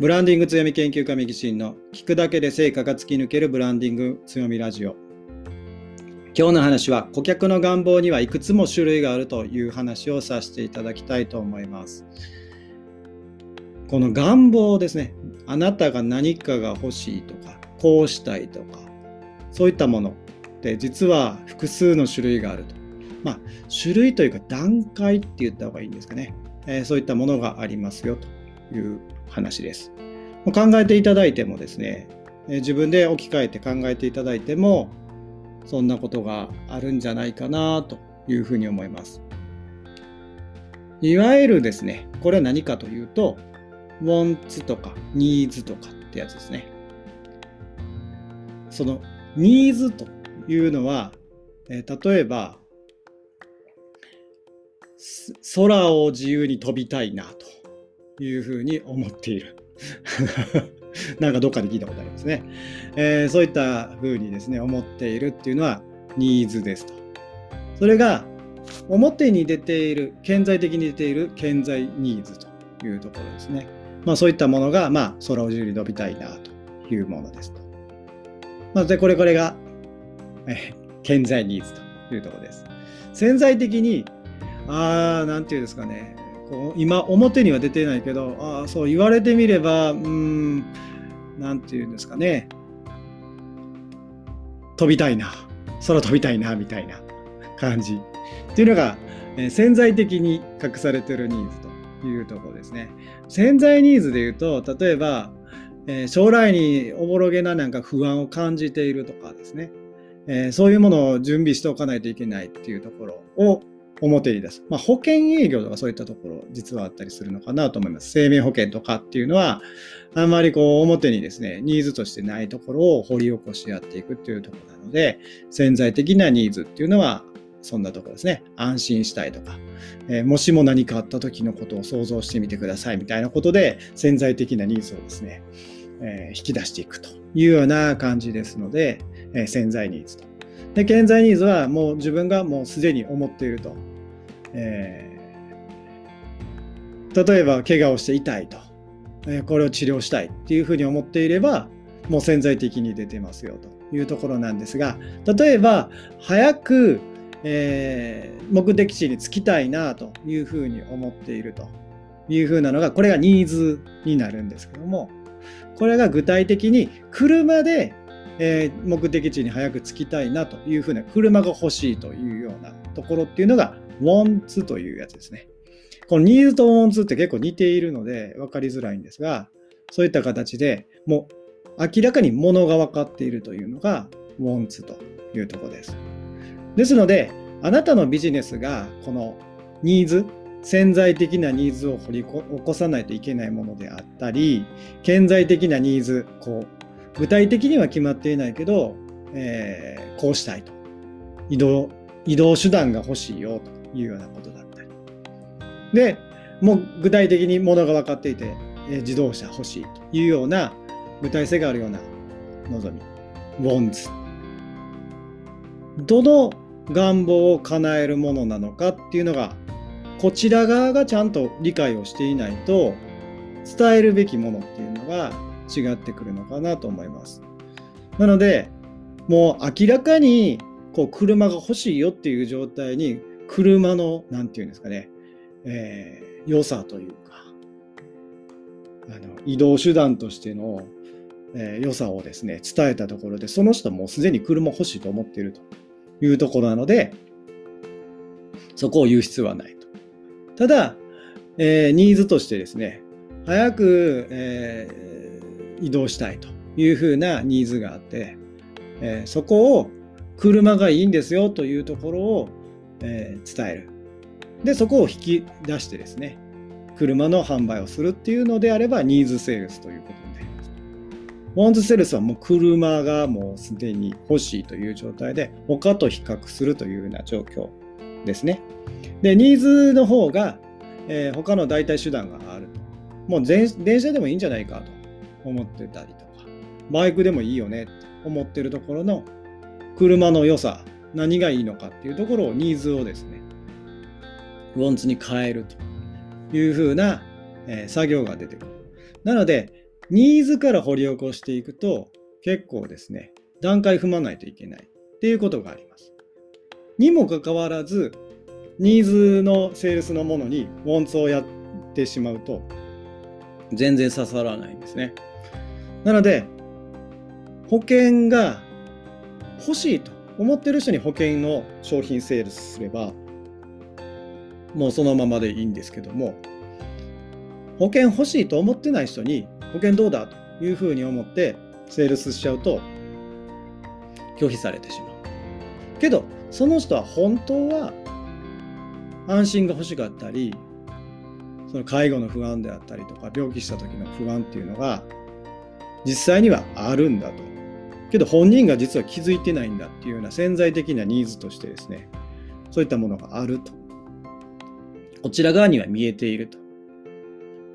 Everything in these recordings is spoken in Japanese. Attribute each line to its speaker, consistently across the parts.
Speaker 1: ブランディング強み研究家右進の聞くだけで成果が突き抜けるブランディング強みラジオ。今日の話は顧客の願望にはいくつも種類があるという話をさせていただきたいと思います。この願望ですね。あなたが何かが欲しいとか、こうしたいとか、そういったものって実は複数の種類があると。まあ、種類というか段階って言った方がいいんですかね。えー、そういったものがありますよという話です。考えていただいてもですね、自分で置き換えて考えていただいても、そんなことがあるんじゃないかなというふうに思います。いわゆるですね、これは何かというと、wants とか needs とかってやつですね。その needs というのは、え例えば、空を自由に飛びたいなというふうに思っている。なんかどっかで聞いたことありますね。えー、そういったふうにですね、思っているっていうのはニーズですと。それが表に出ている、顕在的に出ている顕在ニーズというところですね。まあそういったものが、まあ空を自由に伸びたいなというものですと。まあ、で、これこれが、え顕在ニーズというところです。潜在的に、ああ、なんていうんですかね、こう今表には出てないけどああそう言われてみればうん何て言うんですかね。飛びたいな。空飛びたいなみたいな。感じ。っていうのが、え、潜在的に隠されてるニーズというところですね。潜在ニーズで言うと例えば、えー、将来におぼろげななんか不安を感じているとかですね、えー、そういうものを準備しておかないといけないっていうところを表に出す。まあ、保険営業とかそういったところ、実はあったりするのかなと思います。生命保険とかっていうのは、あんまりこう表にですね、ニーズとしてないところを掘り起こしやっていくっていうところなので、潜在的なニーズっていうのは、そんなところですね。安心したいとか、えー、もしも何かあった時のことを想像してみてくださいみたいなことで、潜在的なニーズをですね、えー、引き出していくというような感じですので、えー、潜在ニーズと。で、潜在ニーズはもう自分がもうすでに思っていると。えー、例えば怪我をして痛いと、えー、これを治療したいっていうふうに思っていればもう潜在的に出てますよというところなんですが例えば早く、えー、目的地に着きたいなというふうに思っているというふうなのがこれがニーズになるんですけどもこれが具体的に車でえー、目的地に早く着きたいなというふうな車が欲しいというようなところっていうのが wants というやつですね。この needs と wants って結構似ているので分かりづらいんですが、そういった形でもう明らかに物が分かっているというのが wants というところです。ですので、あなたのビジネスがこのニーズ、潜在的なニーズを掘り起こさないといけないものであったり、顕在的なニーズ、こう具体的には決まっていないけど、えー、こうしたいと。移動、移動手段が欲しいよと。いうようなことだったり。で、もう具体的にものが分かっていて、え自動車欲しいというような具体性があるような望み。ウォンズ。どの願望を叶えるものなのかっていうのが、こちら側がちゃんと理解をしていないと、伝えるべきものっていうのが違ってくるのかなと思います。なので、もう明らかにこう車が欲しいよっていう状態に車の、なんていうんですかね、えー、良さというか、あの移動手段としての、えー、良さをですね、伝えたところで、その人もすでに車欲しいと思っているというところなので、そこを言う必要はないと。ただ、えー、ニーズとしてですね、早く、えー、移動したいというふうなニーズがあって、えー、そこを車がいいんですよというところをえー、伝える。で、そこを引き出してですね、車の販売をするっていうのであれば、ニーズセールスということになります。ウォンズセールスはもう車がもうすでに欲しいという状態で、他と比較するというような状況ですね。で、ニーズの方が、えー、他の代替手段がある。もう電車でもいいんじゃないかと思ってたりとか、バイクでもいいよねって思ってるところの車の良さ何がいいのかっていうところをニーズをですね、ウォンツに変えるというふうな、えー、作業が出てくる。なので、ニーズから掘り起こしていくと、結構ですね、段階踏まないといけないっていうことがあります。にもかかわらず、ニーズのセールスのものにウォンツをやってしまうと、全然刺さらないんですね。なので、保険が欲しいと思ってる人に保険の商品セールスすれば、もうそのままでいいんですけども、保険欲しいと思ってない人に保険どうだというふうに思ってセールスしちゃうと拒否されてしまう。けど、その人は本当は安心が欲しかったり、その介護の不安であったりとか、病気した時の不安っていうのが実際にはあるんだと。けど本人が実は気づいてないんだっていうような潜在的なニーズとしてですね、そういったものがあると。こちら側には見えていると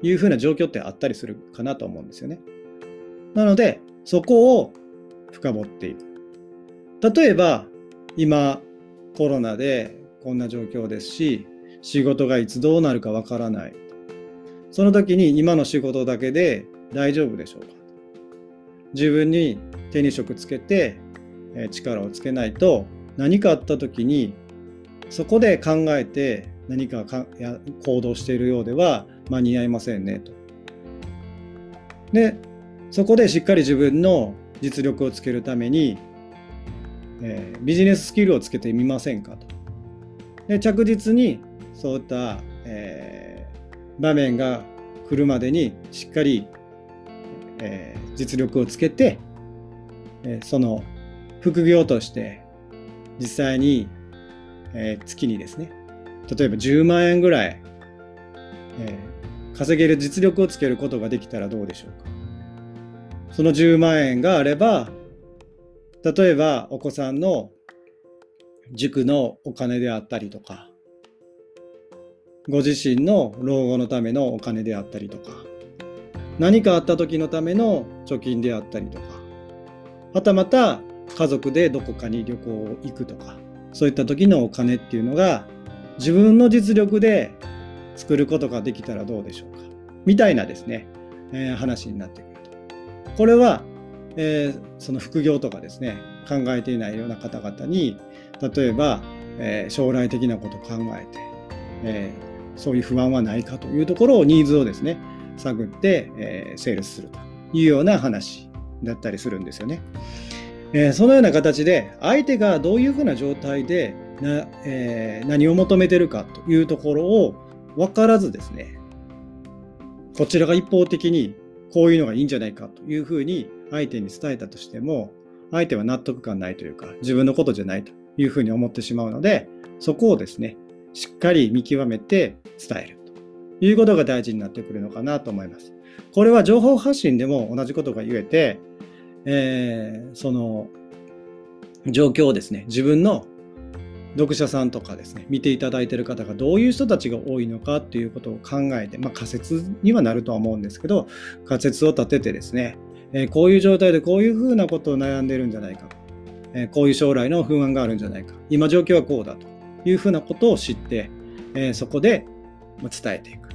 Speaker 1: いうふうな状況ってあったりするかなと思うんですよね。なので、そこを深掘っていく。例えば、今、コロナでこんな状況ですし、仕事がいつどうなるかわからない。その時に今の仕事だけで大丈夫でしょうか？自分に手に職つけて力をつけないと何かあった時にそこで考えて何かかや行動しているようでは間に合いませんねと。でそこでしっかり自分の実力をつけるために、えー、ビジネススキルをつけてみませんかと。で着実にそういった、場面が来るまでにしっかり、えー、実力をつけて、えその副業として実際に、え月にですね例えば10万円ぐらい、え稼げる実力をつけることができたらどうでしょうか。その10万円があれば例えばお子さんの塾のお金であったりとかご自身の老後のためのお金であったりとか何かあった時のための貯金であったりとかはたまた家族でどこかに旅行を行くとかそういった時のお金っていうのが自分の実力で作ることができたらどうでしょうかみたいなですね、えー、話になってくると。これは、えー、その副業とかですね考えていないような方々に例えば、えー、将来的なことを考えて、えそういう不安はないかというところをニーズをですね探って、えセールスするというような話だったりするんですよね。えそのような形で相手がどういうふうな状態でな、えー、何を求めてるかというところを分からずですね、こちらが一方的にこういうのがいいんじゃないかというふうに相手に伝えたとしても、相手は納得感ないというか、自分のことじゃないというふうに思ってしまうので、そこをですね、しっかり見極めて伝えるということが大事になってくるのかなと思います。これは情報発信でも同じことが言えて、えー、その状況をですね、自分の読者さんとかですね、見ていただいてる方がどういう人たちが多いのかっていうことを考えて、まあ、仮説にはなるとは思うんですけど、仮説を立ててですね、えー、こういう状態でこういうふうなことを悩んでるんじゃないか、えー、こういう将来の不安があるんじゃないか、今状況はこうだというふうなことを知って、えー、そこで伝えていく。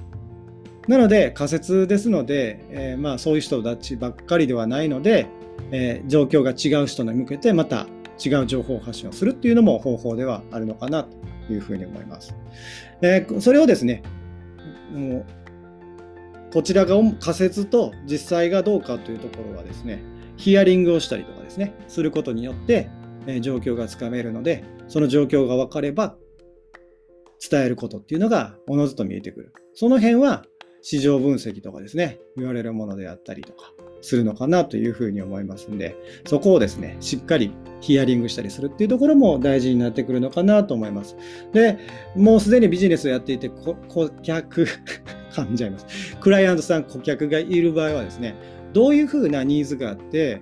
Speaker 1: なので仮説ですので、えまあそういう人たちばっかりではないので、え状況が違う人に向けてまた違う情報発信をするっていうのも方法ではあるのかなというふうに思います。えー、それをですね、もうこちらが仮説と実際がどうかというところはですね、ヒアリングをしたりとかですね、することによって、え、状況がつかめるので、その状況が分かれば、伝えることっていうのがおのずと見えてくる。その辺は市場分析とかですね、言われるものであったりとかするのかなというふうに思いますんで、そこをですね、しっかりヒアリングしたりするっていうところも大事になってくるのかなと思います。で、もうすでにビジネスをやっていて、顧客 噛んじゃいます。クライアントさん、顧客がいる場合はですね、どういうふうなニーズがあって、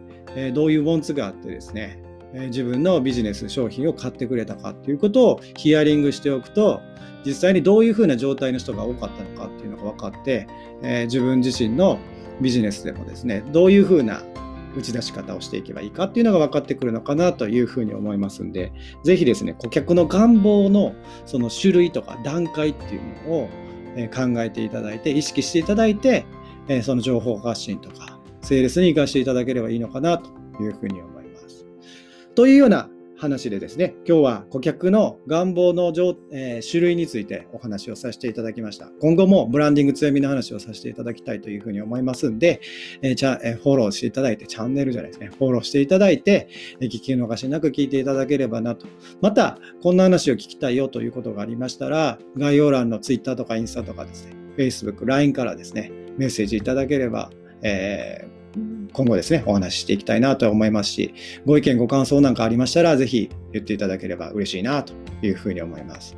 Speaker 1: どういうウォンツがあってですね、自分のビジネス商品を買ってくれたかっていうことをヒアリングしておくと、実際にどういうふうな状態の人が多かったのかっていうのが分かって、え自分自身のビジネスでもですね、どういうふうな打ち出し方をしていけばいいかっていうのが分かってくるのかなというふうに思いますんで、ぜひですね、顧客の願望のその種類とか段階っていうのを考えていただいて、意識していただいて、その情報発信とか、セールスに活かしていただければいいのかなというふうに思います。というような話でですね、今日は顧客の願望の、えー、種類についてお話をさせていただきました。今後もブランディング強みの話をさせていただきたいというふうに思いますんで、えー、じゃえー、フォローしていただいて、チャンネルじゃないですね、フォローしていただいて、え聞き逃しなく聞いていただければなと。また、こんな話を聞きたいよということがありましたら、概要欄の Twitter とかインスタとかですね、Facebook、LINE からですね、メッセージいただければ、えー今後ですね、お話ししていきたいなと思いますし、ご意見、ご感想なんかありましたら、ぜひ言っていただければ嬉しいなというふうに思います。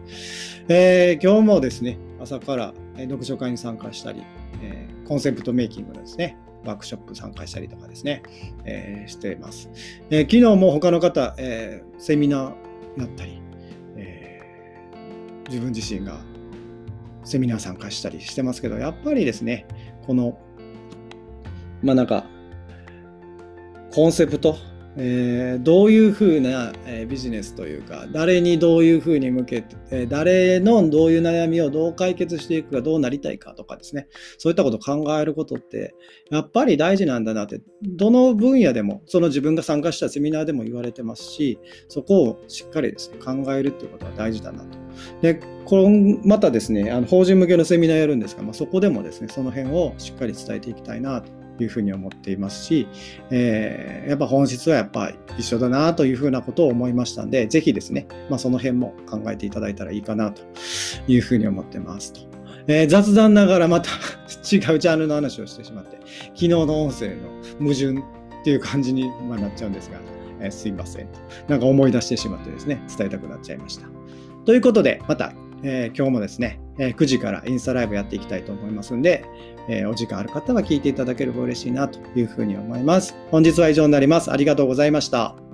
Speaker 1: えー、今日もですね、朝から読書会に参加したり、えー、コンセプトメイキングのですね、ワークショップ参加したりとかですね、えー、しています。えー、昨日も他の方、えー、セミナーやったり、えー、自分自身がセミナー参加したりしてますけど、やっぱりですね、この、まあなんか、コンセプト、えー、どういうふうな、え、ビジネスというか誰にどういうふうに向けて、え、誰のどういう悩みをどう解決していくかどうなりたいかとかですねそういったことを考えることってやっぱり大事なんだなってどの分野でもその自分が参加したセミナーでも言われてますしそこをしっかりですね考えるっていうことは大事だなと。でこのまたですねあの法人向けのセミナーやるんですが、まあ、そこでもですねその辺をしっかり伝えていきたいなというふうに思っていますし、えー、やっぱ本質はやっぱ一緒だなというふうなことを思いましたんで、ぜひですね、まあ、その辺も考えていただいたらいいかなというふうに思ってますと。えー、雑談ながらまた 違うジャンルの話をしてしまって、昨日の音声の矛盾っていう感じにまあなっちゃうんですが、えー、すいませんと。なんか思い出してしまってですね、伝えたくなっちゃいました。ということで、また、えー、今日もですね、え9時からインスタライブやっていきたいと思いますんで、えお時間ある方は聞いていただければ嬉しいなというふうに思います。本日は以上になります。ありがとうございました。